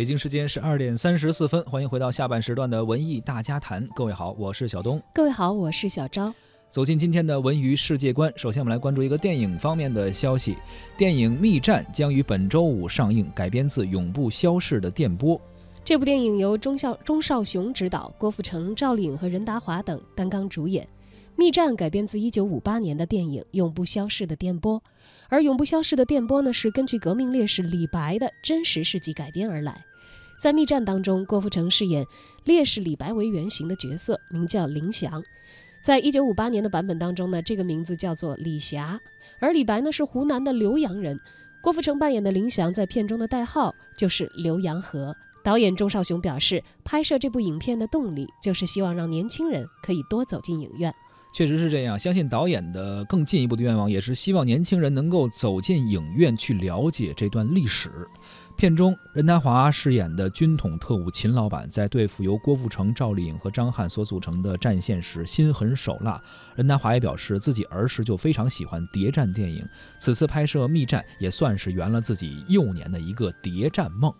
北京时间十二点三十四分，欢迎回到下半时段的文艺大家谈。各位好，我是小东。各位好，我是小昭。走进今天的文娱世界观，首先我们来关注一个电影方面的消息：电影《密战》将于本周五上映，改编自《永不消逝的电波》。这部电影由钟孝钟少雄执导，郭富城、赵丽颖和任达华等担纲主演。《密战》改编自1958年的电影《永不消逝的电波》，而《永不消逝的电波》呢，是根据革命烈士李白的真实事迹改编而来。在《密战》当中，郭富城饰演烈士李白为原型的角色，名叫林祥。在一九五八年的版本当中呢，这个名字叫做李霞，而李白呢是湖南的浏阳人。郭富城扮演的林祥在片中的代号就是浏阳河。导演钟少雄表示，拍摄这部影片的动力就是希望让年轻人可以多走进影院。确实是这样，相信导演的更进一步的愿望也是希望年轻人能够走进影院去了解这段历史。片中，任达华饰演的军统特务秦老板，在对付由郭富城、赵丽颖和张翰所组成的战线时心狠手辣。任达华也表示，自己儿时就非常喜欢谍战电影，此次拍摄《密战》也算是圆了自己幼年的一个谍战梦。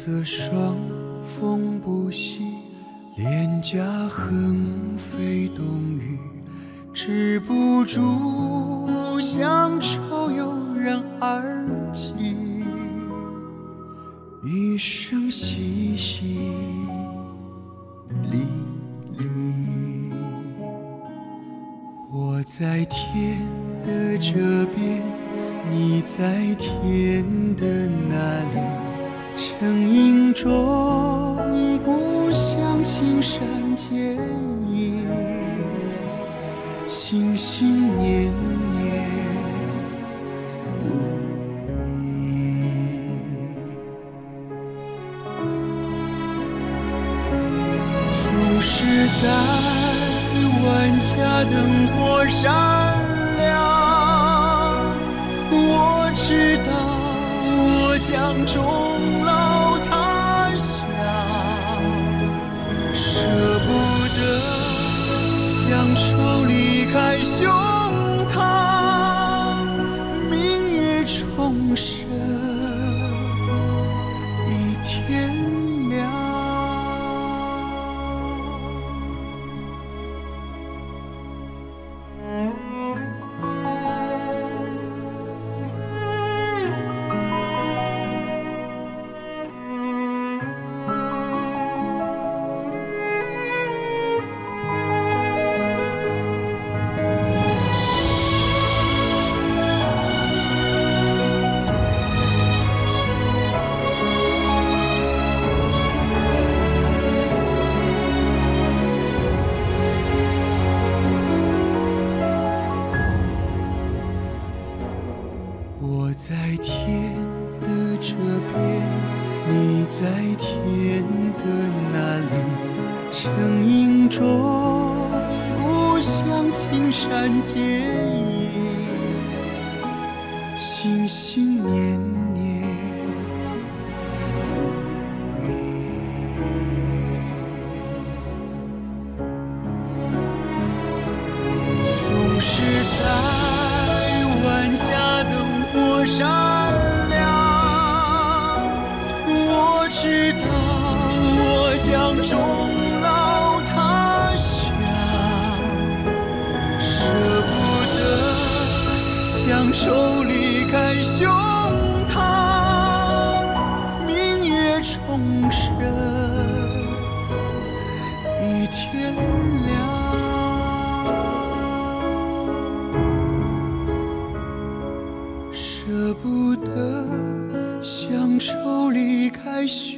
瑟霜，风不息，脸颊横飞冬雨，止不住乡愁悠然而起，一声淅淅沥沥。我在天的这边，你在天的那里。成影中，故乡青山渐隐，心心念念不已。总是在万家灯火闪亮，我知道终老他乡舍不得乡愁离开胸膛明月重生。我在天的这边，你在天的那里，成影中，故乡青山渐隐，心心念念得乡愁离开胸膛，明月重生，一天亮。舍不得乡愁离开胸